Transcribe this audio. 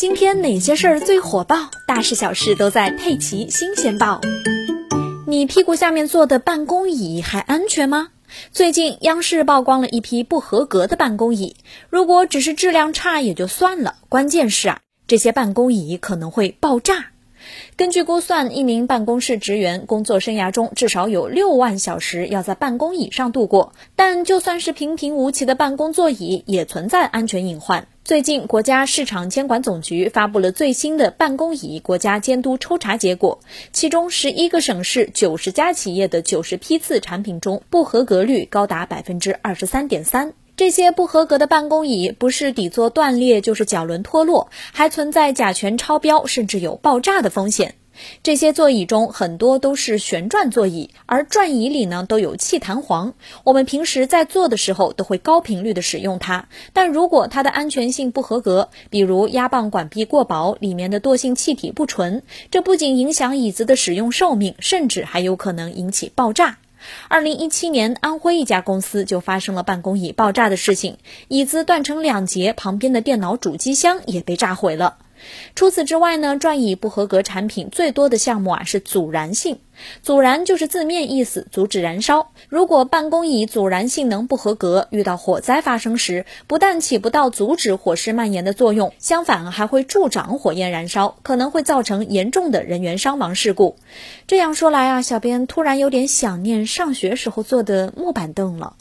今天哪些事儿最火爆？大事小事都在《佩奇新鲜报》。你屁股下面坐的办公椅还安全吗？最近央视曝光了一批不合格的办公椅，如果只是质量差也就算了，关键是啊，这些办公椅可能会爆炸。根据估算，一名办公室职员工作生涯中至少有六万小时要在办公椅上度过。但就算是平平无奇的办公座椅，也存在安全隐患。最近，国家市场监管总局发布了最新的办公椅国家监督抽查结果，其中十一个省市九十家企业的九十批次产品中，不合格率高达百分之二十三点三。这些不合格的办公椅，不是底座断裂，就是脚轮脱落，还存在甲醛超标，甚至有爆炸的风险。这些座椅中很多都是旋转座椅，而转椅里呢都有气弹簧。我们平时在坐的时候都会高频率的使用它，但如果它的安全性不合格，比如压棒管壁过薄，里面的惰性气体不纯，这不仅影响椅子的使用寿命，甚至还有可能引起爆炸。二零一七年，安徽一家公司就发生了办公椅爆炸的事情，椅子断成两截，旁边的电脑主机箱也被炸毁了。除此之外呢，转椅不合格产品最多的项目啊是阻燃性。阻燃就是字面意思，阻止燃烧。如果办公椅阻燃性能不合格，遇到火灾发生时，不但起不到阻止火势蔓延的作用，相反还会助长火焰燃烧，可能会造成严重的人员伤亡事故。这样说来啊，小编突然有点想念上学时候坐的木板凳了。